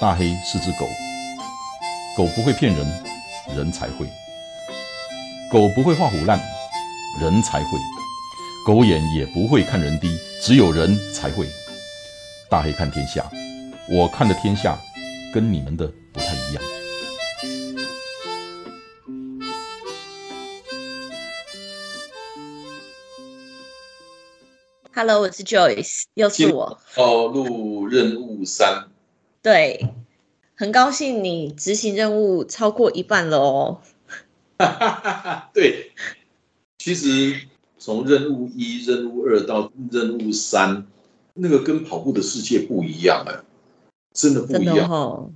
大黑是只狗，狗不会骗人，人才会；狗不会画虎烂，人才会；狗眼也不会看人低，只有人才会。大黑看天下，我看的天下跟你们的不太一样。Hello，我是 Joyce，又是我。暴露任务三，对，很高兴你执行任务超过一半了哦。对，其实从任务一、任务二到任务三，那个跟跑步的世界不一样哎，真的不一样。哦、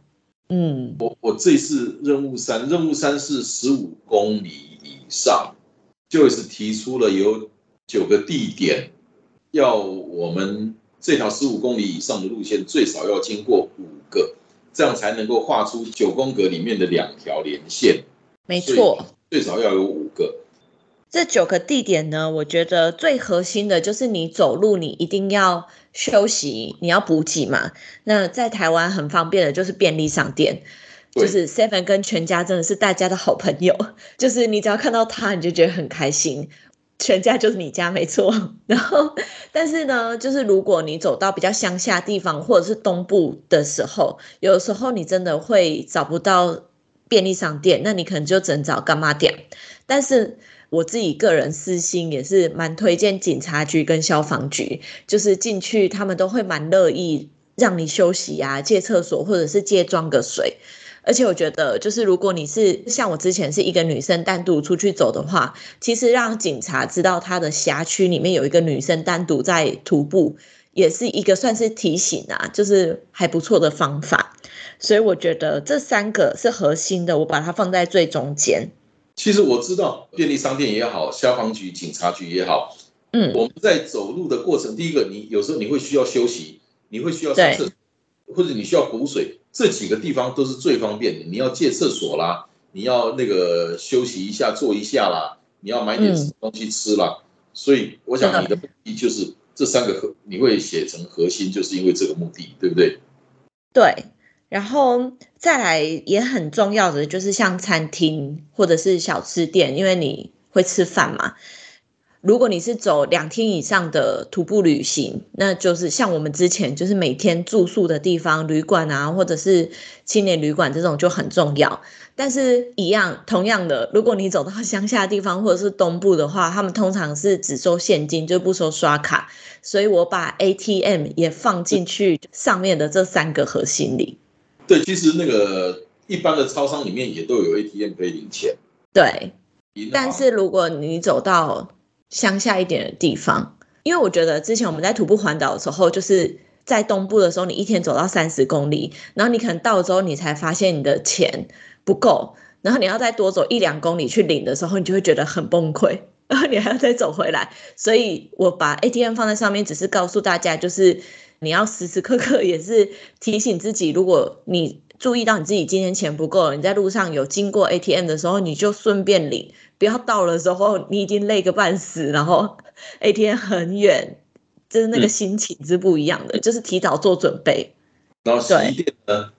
嗯，我我这次任务三，任务三是十五公里以上，Joyce 提出了有九个地点。要我们这条十五公里以上的路线最少要经过五个，这样才能够画出九宫格里面的两条连线。没错，最少要有五个。这九个地点呢，我觉得最核心的就是你走路，你一定要休息，你要补给嘛。那在台湾很方便的就是便利商店，就是 Seven 跟全家真的是大家的好朋友，就是你只要看到它，你就觉得很开心。全家就是你家没错，然后但是呢，就是如果你走到比较乡下地方或者是东部的时候，有时候你真的会找不到便利商店，那你可能就只能找干妈店。但是我自己个人私心也是蛮推荐警察局跟消防局，就是进去他们都会蛮乐意让你休息啊，借厕所或者是借装个水。而且我觉得，就是如果你是像我之前是一个女生单独出去走的话，其实让警察知道他的辖区里面有一个女生单独在徒步，也是一个算是提醒啊，就是还不错的方法。所以我觉得这三个是核心的，我把它放在最中间。其实我知道便利商店也好，消防局、警察局也好，嗯，我们在走路的过程，第一个你有时候你会需要休息，你会需要上厕所，或者你需要补水。这几个地方都是最方便的。你要借厕所啦，你要那个休息一下、坐一下啦，你要买点东西吃啦。所以我想你的目的就是这三个核，你会写成核心，就是因为这个目的，对不对？对。然后再来也很重要的就是像餐厅或者是小吃店，因为你会吃饭嘛。如果你是走两天以上的徒步旅行，那就是像我们之前就是每天住宿的地方，旅馆啊，或者是青年旅馆这种就很重要。但是，一样同样的，如果你走到乡下地方或者是东部的话，他们通常是只收现金，就不收刷卡。所以我把 ATM 也放进去上面的这三个核心里。对，其实那个一般的超商里面也都有 ATM 可以领钱。对，但是如果你走到乡下一点的地方，因为我觉得之前我们在徒步环岛的时候，就是在东部的时候，你一天走到三十公里，然后你可能到之后，你才发现你的钱不够，然后你要再多走一两公里去领的时候，你就会觉得很崩溃，然后你还要再走回来。所以我把 ATM 放在上面，只是告诉大家，就是你要时时刻刻也是提醒自己，如果你注意到你自己今天钱不够了，你在路上有经过 ATM 的时候，你就顺便领。不要到了时候你已经累个半死，然后 ATM 很远，就是那个心情是不一样的，就是提早做准备。然后洗衣店呢？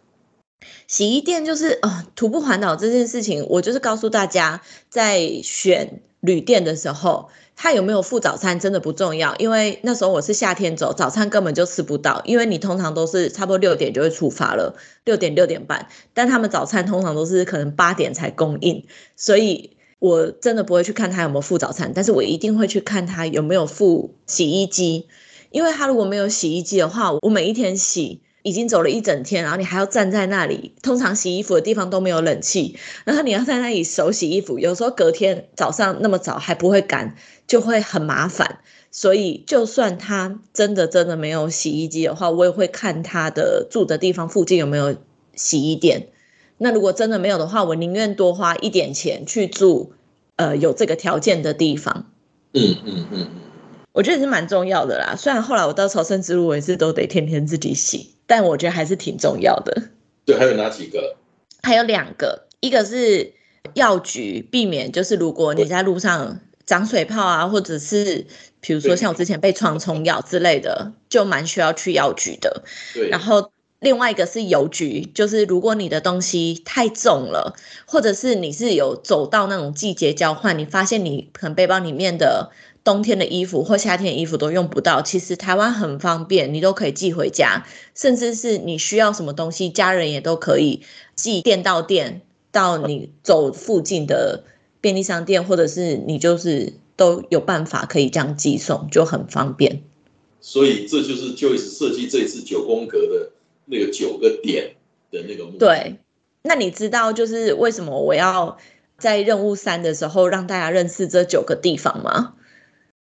洗衣店就是啊，徒步环岛这件事情，我就是告诉大家，在选旅店的时候，它有没有附早餐真的不重要，因为那时候我是夏天走，早餐根本就吃不到，因为你通常都是差不多六点就会出发了，六点六点半，但他们早餐通常都是可能八点才供应，所以。我真的不会去看他有没有付早餐，但是我一定会去看他有没有付洗衣机，因为他如果没有洗衣机的话，我每一天洗已经走了一整天，然后你还要站在那里，通常洗衣服的地方都没有冷气，然后你要在那里手洗衣服，有时候隔天早上那么早还不会干，就会很麻烦。所以就算他真的真的没有洗衣机的话，我也会看他的住的地方附近有没有洗衣店。那如果真的没有的话，我宁愿多花一点钱去住，呃，有这个条件的地方。嗯嗯嗯嗯，我觉得是蛮重要的啦。虽然后来我到朝圣之路，我也是都得天天自己洗，但我觉得还是挺重要的。对，还有哪几个？还有两个，一个是药局，避免就是如果你在路上长水泡啊，或者是比如说像我之前被创虫咬之类的，就蛮需要去药局的。对，然后。另外一个是邮局，就是如果你的东西太重了，或者是你是有走到那种季节交换，你发现你可能背包里面的冬天的衣服或夏天的衣服都用不到，其实台湾很方便，你都可以寄回家，甚至是你需要什么东西，家人也都可以寄店到店到你走附近的便利商店，或者是你就是都有办法可以这样寄送，就很方便。所以这就是 Joyce 设计这次九宫格的。那个九个点的那个目对，那你知道就是为什么我要在任务三的时候让大家认识这九个地方吗？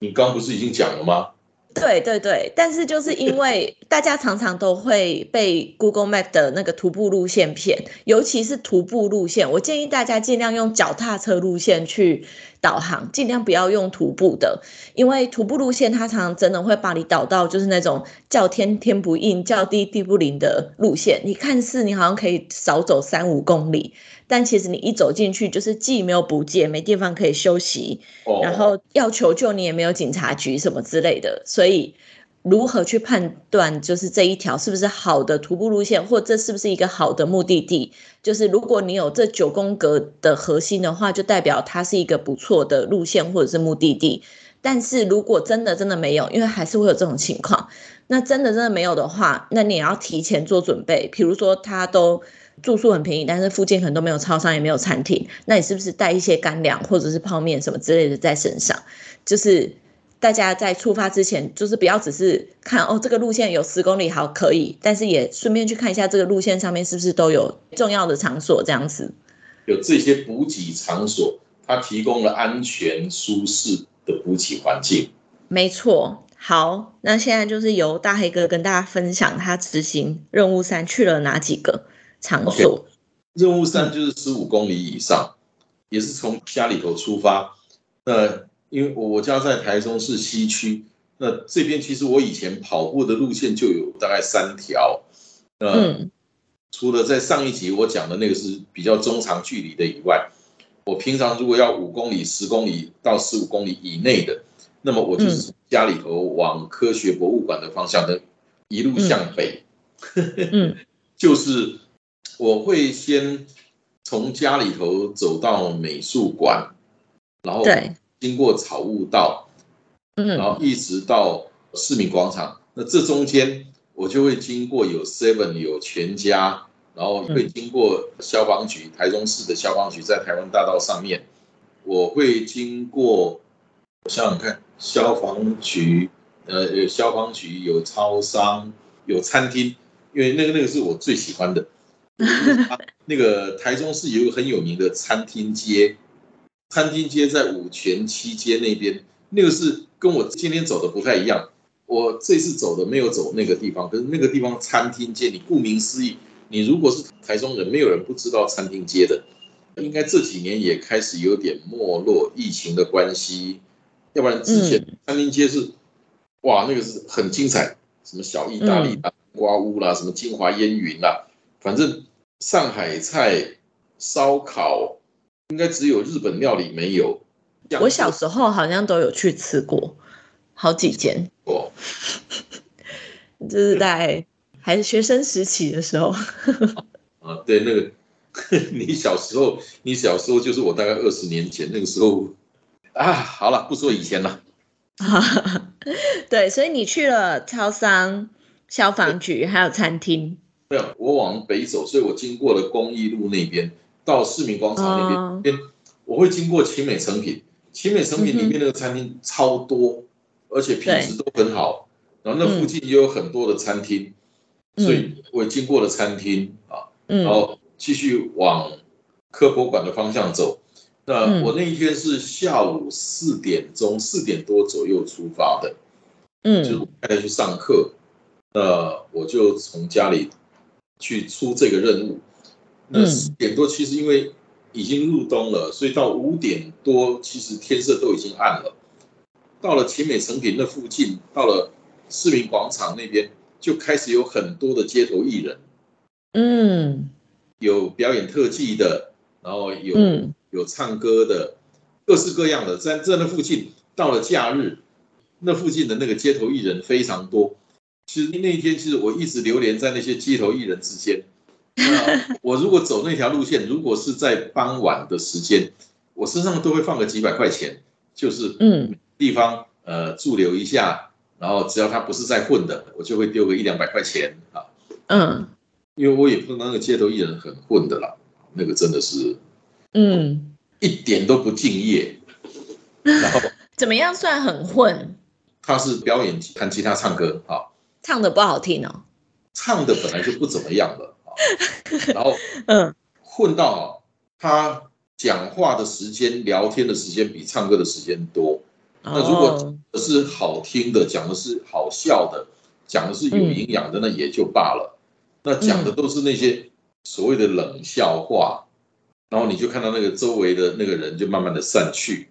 你刚不是已经讲了吗？对对对，但是就是因为 大家常常都会被 Google Map 的那个徒步路线骗，尤其是徒步路线，我建议大家尽量用脚踏车路线去导航，尽量不要用徒步的，因为徒步路线它常常真的会把你导到就是那种叫天天不应，叫地地不灵的路线，你看似你好像可以少走三五公里。但其实你一走进去，就是既没有补给，没地方可以休息，然后要求救你也没有警察局什么之类的。所以，如何去判断就是这一条是不是好的徒步路线，或这是不是一个好的目的地？就是如果你有这九宫格的核心的话，就代表它是一个不错的路线或者是目的地。但是如果真的真的没有，因为还是会有这种情况，那真的真的没有的话，那你也要提前做准备。比如说，他都。住宿很便宜，但是附近可能都没有超商，也没有餐厅。那你是不是带一些干粮或者是泡面什么之类的在身上？就是大家在出发之前，就是不要只是看哦，这个路线有十公里，好可以，但是也顺便去看一下这个路线上面是不是都有重要的场所，这样子。有这些补给场所，它提供了安全舒适的补给环境。没错。好，那现在就是由大黑哥跟大家分享他执行任务三去了哪几个。场所任务三就是十五公里以上，也是从家里头出发。那因为我家在台中市西区，那这边其实我以前跑步的路线就有大概三条。嗯，除了在上一集我讲的那个是比较中长距离的以外，我平常如果要五公里、十公里到十五公里以内的，那么我就是家里头往科学博物馆的方向的一路向北。嗯，就是。我会先从家里头走到美术馆，然后经过草悟道，嗯，然后一直到市民广场。那这中间我就会经过有 Seven 有全家，然后会经过消防局，台中市的消防局在台湾大道上面。我会经过，我想想看，消防局，呃，有消防局，有超商，有餐厅，因为那个那个是我最喜欢的。那个台中市有一个很有名的餐厅街，餐厅街在五泉七街那边，那个是跟我今天走的不太一样。我这次走的没有走那个地方，可是那个地方餐厅街，你顾名思义，你如果是台中人，没有人不知道餐厅街的。应该这几年也开始有点没落，疫情的关系，要不然之前餐厅街是，哇，那个是很精彩，什么小意大利瓜屋啦，什么金华烟云啦。反正上海菜、烧烤应该只有日本料理没有。我小时候好像都有去吃过好几间。哦，就是在还是学生时期的时候。啊，对，那个 你小时候，你小时候就是我大概二十年前那个时候啊。好了，不说以前了。对，所以你去了超商、消防局还有餐厅。没有，我往北走，所以我经过了公益路那边，到市民广场那边，边我会经过奇美成品，奇美成品里面那个餐厅超多，而且品质都很好，然后那附近也有很多的餐厅，所以我经过了餐厅啊，然后继续往科博馆的方向走。那我那一天是下午四点钟，四点多左右出发的，嗯，就是太太去上课，那我就从家里。去出这个任务，那四点多其实因为已经入冬了，所以到五点多其实天色都已经暗了。到了奇美成品那附近，到了市民广场那边，就开始有很多的街头艺人，嗯，有表演特技的，然后有有唱歌的，各式各样的，在在那附近，到了假日，那附近的那个街头艺人非常多。其实那一天，其实我一直流连在那些街头艺人之间。那我如果走那条路线，如果是在傍晚的时间，我身上都会放个几百块钱，就是嗯，地方呃驻留一下，然后只要他不是在混的，我就会丢个一两百块钱啊。嗯，因为我也碰到那个街头艺人很混的啦，那个真的是嗯，一点都不敬业。然后 怎么样算很混？他是表演弹吉他唱歌啊，唱的不好听哦，唱的本来就不怎么样了啊，然后嗯，混到他讲话的时间、聊天的时间比唱歌的时间多。那如果是好听的，讲的是好笑的，讲的是有营养的，那也就罢了。那讲的都是那些所谓的冷笑话，然后你就看到那个周围的那个人就慢慢的散去。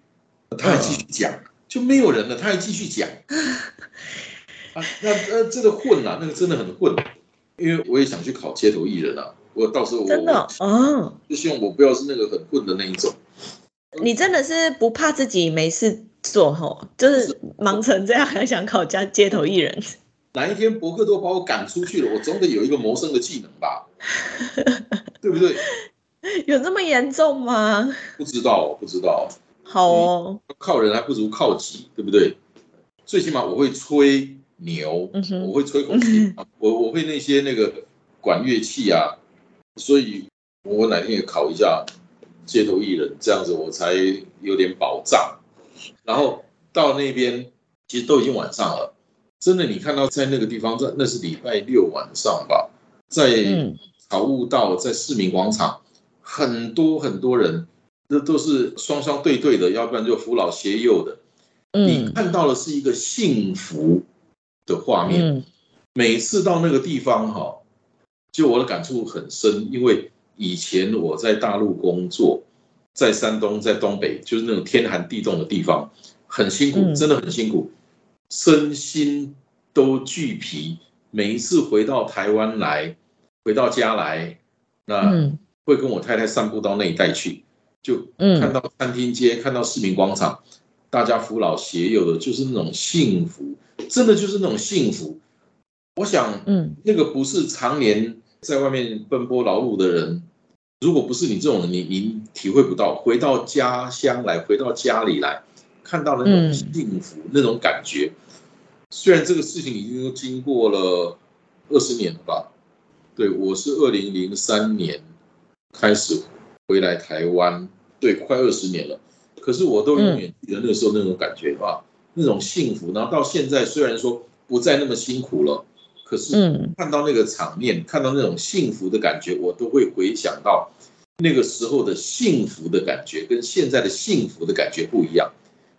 他还继续讲，就没有人了，他还继续讲。啊，那呃，这个混啊，那个真的很混。因为我也想去考街头艺人啊，我到时候我真的啊，就希望我不要是那个很混的那一种。你真的是不怕自己没事做吼？就是忙成这样还想考家街头艺人？哪一天博客都把我赶出去了，我总得有一个谋生的技能吧？对不对？有这么严重吗？不知道，不知道。好哦，靠人还不如靠己，对不对？最起码我会吹牛，我会吹口琴，我我会那些那个管乐器啊，所以我哪天也考一下街头艺人，这样子我才有点保障。然后到那边，其实都已经晚上了，真的，你看到在那个地方，在那是礼拜六晚上吧，在草悟道，在市民广场，很多很多人。这都是双双对对的，要不然就扶老携幼的。你看到的是一个幸福的画面。每次到那个地方哈，就我的感触很深，因为以前我在大陆工作，在山东，在东北，就是那种天寒地冻的地方，很辛苦，真的很辛苦，身心都俱疲。每一次回到台湾来，回到家来，那会跟我太太散步到那一带去。就看到餐厅街，看到市民广场，大家扶老携幼的，就是那种幸福，真的就是那种幸福。我想，嗯，那个不是常年在外面奔波劳碌的人，如果不是你这种人，你你体会不到。回到家乡来，回到家里来，看到的那种幸福，那种感觉。虽然这个事情已经都经过了二十年了吧？对我是二零零三年开始回来台湾。对，快二十年了，可是我都永远记得那时候那种感觉啊，那种幸福。然后到现在，虽然说不再那么辛苦了，可是看到那个场面，看到那种幸福的感觉，我都会回想到那个时候的幸福的感觉，跟现在的幸福的感觉不一样。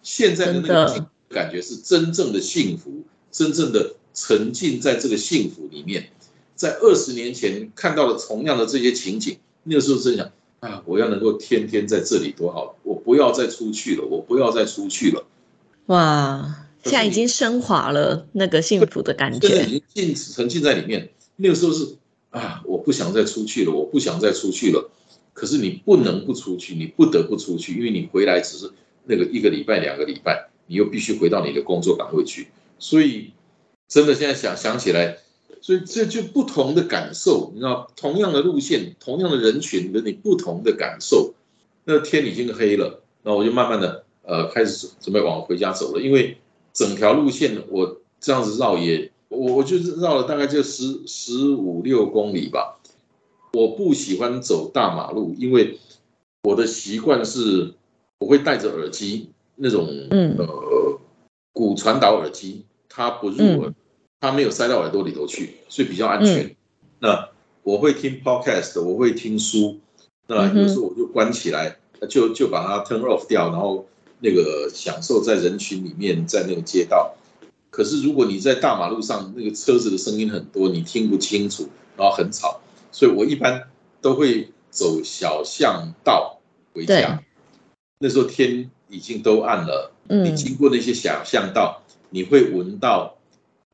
现在的那个感觉是真正的幸福，真正的沉浸在这个幸福里面。在二十年前看到了同样的这些情景，那个时候真想。啊！我要能够天天在这里多好，我不要再出去了，我不要再出去了。哇！现在已经升华了那个幸福的感觉，已经浸沉浸在里面。那个时候是啊，我不想再出去了，我不想再出去了。可是你不能不出去，你不得不出去，因为你回来只是那个一个礼拜、两个礼拜，你又必须回到你的工作岗位去。所以，真的现在想想起来。所以这就不同的感受，你知道，同样的路线，同样的人群，跟你不同的感受。那天已经黑了，那我就慢慢的呃开始准备往回家走了。因为整条路线我这样子绕也，我我就是绕了大概就十十五六公里吧。我不喜欢走大马路，因为我的习惯是我会戴着耳机，那种呃骨传导耳机，它不入耳。它没有塞到耳朵里头去，所以比较安全。那我会听 podcast，我会听书。那有时候我就关起来，就就把它 turn off 掉，然后那个享受在人群里面，在那个街道。可是如果你在大马路上，那个车子的声音很多，你听不清楚，然后很吵，所以我一般都会走小巷道回家。那时候天已经都暗了，你经过那些小巷道，你会闻到。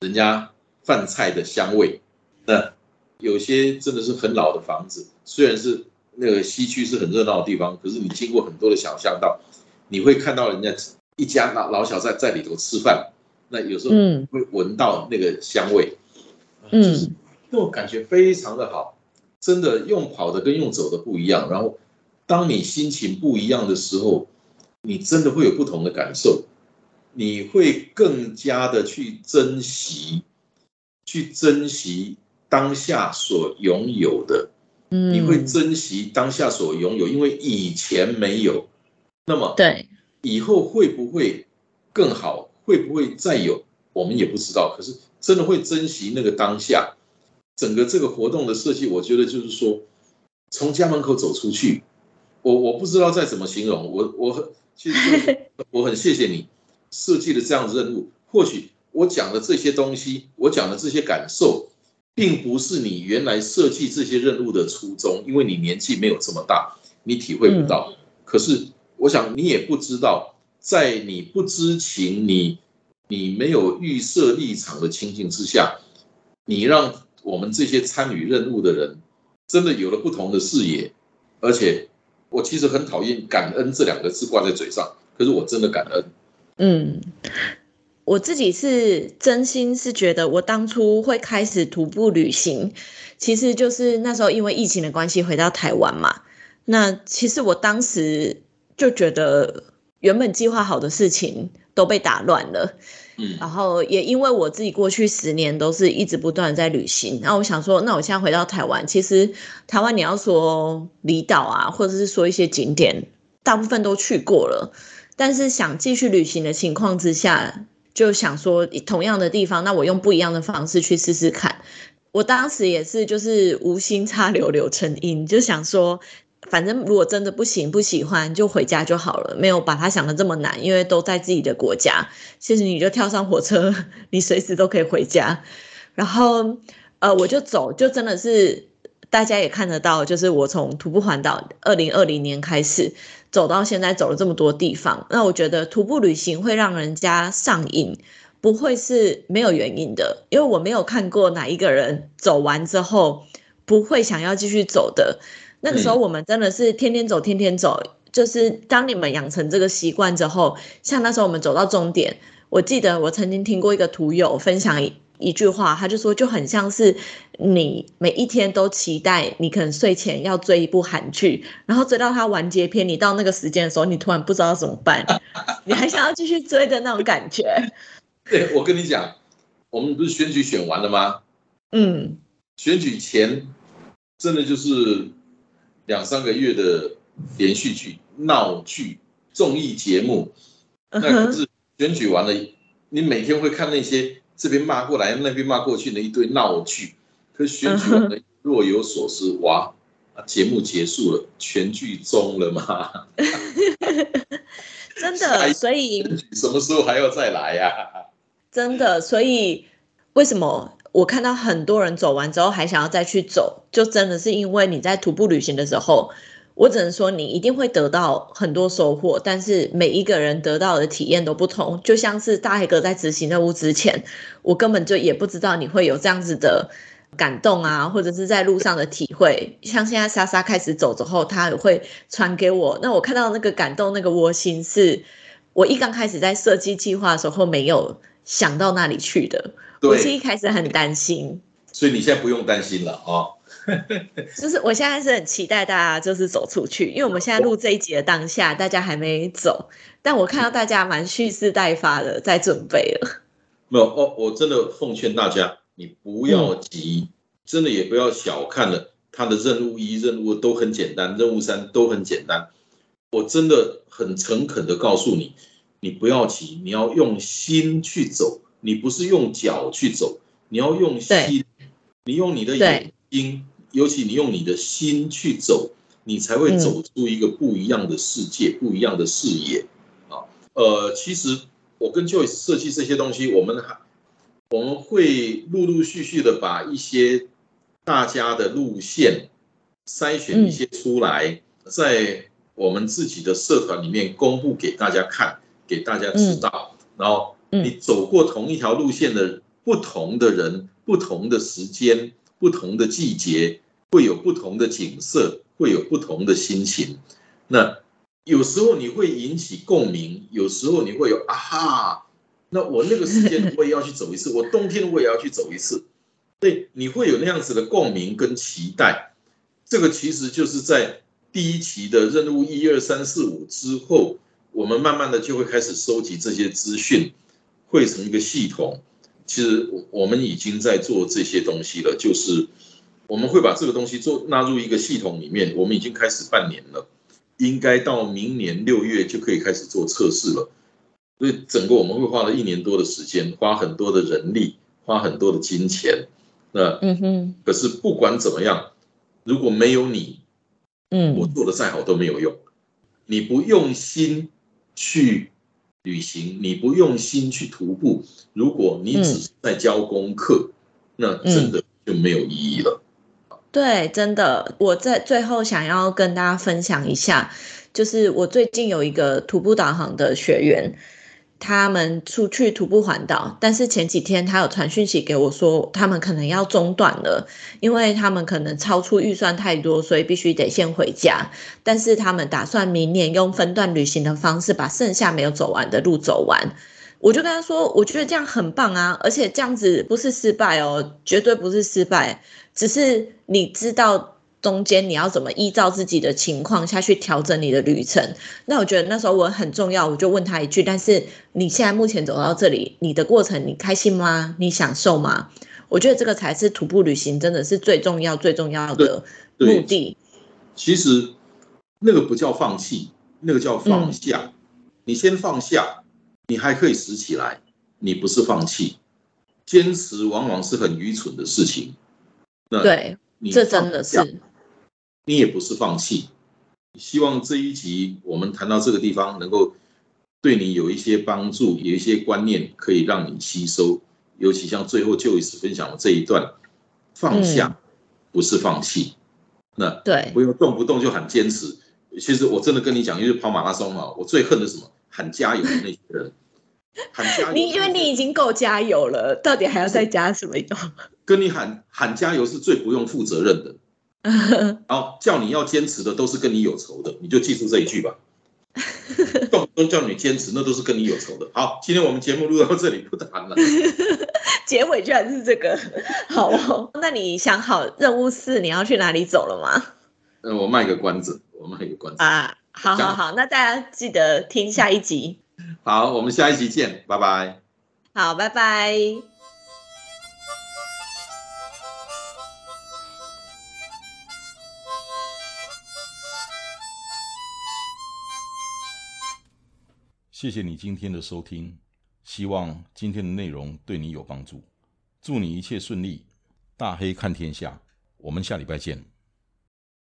人家饭菜的香味，那有些真的是很老的房子，虽然是那个西区是很热闹的地方，可是你经过很多的小巷道，你会看到人家一家老老小在在里头吃饭，那有时候会闻到那个香味，嗯，那种感觉非常的好，真的用跑的跟用走的不一样。然后，当你心情不一样的时候，你真的会有不同的感受，你会更加的去珍惜，去珍惜当下所拥有的。嗯，你会珍惜当下所拥有，因为以前没有，那么对，以后会不会更好？会不会再有？我们也不知道。可是真的会珍惜那个当下。整个这个活动的设计，我觉得就是说，从家门口走出去，我我不知道再怎么形容。我我很其实 我很谢谢你设计的这样任务。或许我讲的这些东西，我讲的这些感受，并不是你原来设计这些任务的初衷，因为你年纪没有这么大，你体会不到。可是我想你也不知道，在你不知情、你你没有预设立场的情形之下，你让。我们这些参与任务的人，真的有了不同的视野，而且我其实很讨厌“感恩”这两个字挂在嘴上，可是我真的感恩。嗯，我自己是真心是觉得，我当初会开始徒步旅行，其实就是那时候因为疫情的关系回到台湾嘛。那其实我当时就觉得，原本计划好的事情都被打乱了。然后也因为我自己过去十年都是一直不断在旅行，然后我想说，那我现在回到台湾，其实台湾你要说离岛啊，或者是说一些景点，大部分都去过了，但是想继续旅行的情况之下，就想说同样的地方，那我用不一样的方式去试试看。我当时也是就是无心插柳柳成荫，就想说。反正如果真的不行不喜欢就回家就好了，没有把它想的这么难，因为都在自己的国家，其实你就跳上火车，你随时都可以回家。然后呃，我就走，就真的是大家也看得到，就是我从徒步环岛二零二零年开始走到现在，走了这么多地方。那我觉得徒步旅行会让人家上瘾，不会是没有原因的，因为我没有看过哪一个人走完之后不会想要继续走的。那个时候我们真的是天天走，天天走。就是当你们养成这个习惯之后，像那时候我们走到终点，我记得我曾经听过一个图友分享一一句话，他就说就很像是你每一天都期待你可能睡前要追一部韩剧，然后追到它完结篇，你到那个时间的时候，你突然不知道怎么办，你还想要继续追的那种感觉。对，我跟你讲，我们不是选举选完了吗？嗯，选举前真的就是。两三个月的连续剧、闹剧、综艺节目，那可是选举完了，你每天会看那些这边骂过来、那边骂过去的一堆闹剧。可是选举完了，若有所思，哇，节目结束了，全剧终了吗？真的，所以什么时候还要再来呀？真的，所以为什么？我看到很多人走完之后还想要再去走，就真的是因为你在徒步旅行的时候，我只能说你一定会得到很多收获，但是每一个人得到的体验都不同。就像是大黑哥在执行任务之前，我根本就也不知道你会有这样子的感动啊，或者是在路上的体会。像现在莎莎开始走之后，她也会传给我，那我看到那个感动，那个窝心，是我一刚开始在设计计划的时候没有想到那里去的。我是一开始很担心，所以你现在不用担心了啊。就是我现在是很期待大家就是走出去，因为我们现在录这一集的当下，大家还没走，但我看到大家蛮蓄势待发的，在准备了。没有哦，我真的奉劝大家，你不要急，真的也不要小看了他的任务一、任务都很简单，任务三都很简单。我真的很诚恳的告诉你，你不要急，你要用心去走。你不是用脚去走，你要用心，你用你的眼睛，尤其你用你的心去走，你才会走出一个不一样的世界，不一样的视野。啊，呃，其实我跟 Joyce 设计这些东西，我们还我们会陆陆续续的把一些大家的路线筛选一些出来，在我们自己的社团里面公布给大家看，给大家知道，然后。你走过同一条路线的不同的人、不同的时间、不同的季节，会有不同的景色，会有不同的心情。那有时候你会引起共鸣，有时候你会有啊哈。那我那个时间我也要去走一次，我冬天我也要去走一次。对，你会有那样子的共鸣跟期待。这个其实就是在第一期的任务一二三四五之后，我们慢慢的就会开始收集这些资讯，汇成一个系统。其实我们已经在做这些东西了，就是我们会把这个东西做纳入一个系统里面。我们已经开始半年了，应该到明年六月就可以开始做测试了。所以整个我们会花了一年多的时间，花很多的人力，花很多的金钱。那嗯哼，可是不管怎么样，如果没有你，嗯，我做的再好都没有用。你不用心去。旅行，你不用心去徒步，如果你只是在教功课，那真的就没有意义了。对，真的，我在最后想要跟大家分享一下，就是我最近有一个徒步导航的学员。他们出去徒步环岛，但是前几天他有传讯息给我说，他们可能要中断了，因为他们可能超出预算太多，所以必须得先回家。但是他们打算明年用分段旅行的方式，把剩下没有走完的路走完。我就跟他说，我觉得这样很棒啊，而且这样子不是失败哦，绝对不是失败，只是你知道。中间你要怎么依照自己的情况下去调整你的旅程？那我觉得那时候我很重要，我就问他一句：但是你现在目前走到这里，你的过程你开心吗？你享受吗？我觉得这个才是徒步旅行真的是最重要、最重要的目的。其实那个不叫放弃，那个叫放下。你先放下，你还可以拾起来。你不是放弃，坚持往往是很愚蠢的事情。那对，这真的是。你也不是放弃，希望这一集我们谈到这个地方，能够对你有一些帮助，有一些观念可以让你吸收。尤其像最后就一次分享的这一段，放下不是放弃，那对，不用动不动就喊坚持。其实我真的跟你讲，因为跑马拉松嘛，我最恨的什么？喊加油的那些人，喊加油。你因为你已经够加油了，到底还要再加什么油？跟你喊喊加油是最不用负责任的。然后叫你要坚持的都是跟你有仇的，你就记住这一句吧。动不动叫你坚持，那都是跟你有仇的。好，今天我们节目录到这里不谈了。结尾居然是这个，好哦。那你想好任务四你要去哪里走了吗？呃，我卖个关子，我卖个关子啊。好好好，那大家记得听下一集。好，我们下一集见，拜拜。好，拜拜。谢谢你今天的收听，希望今天的内容对你有帮助。祝你一切顺利，大黑看天下，我们下礼拜见。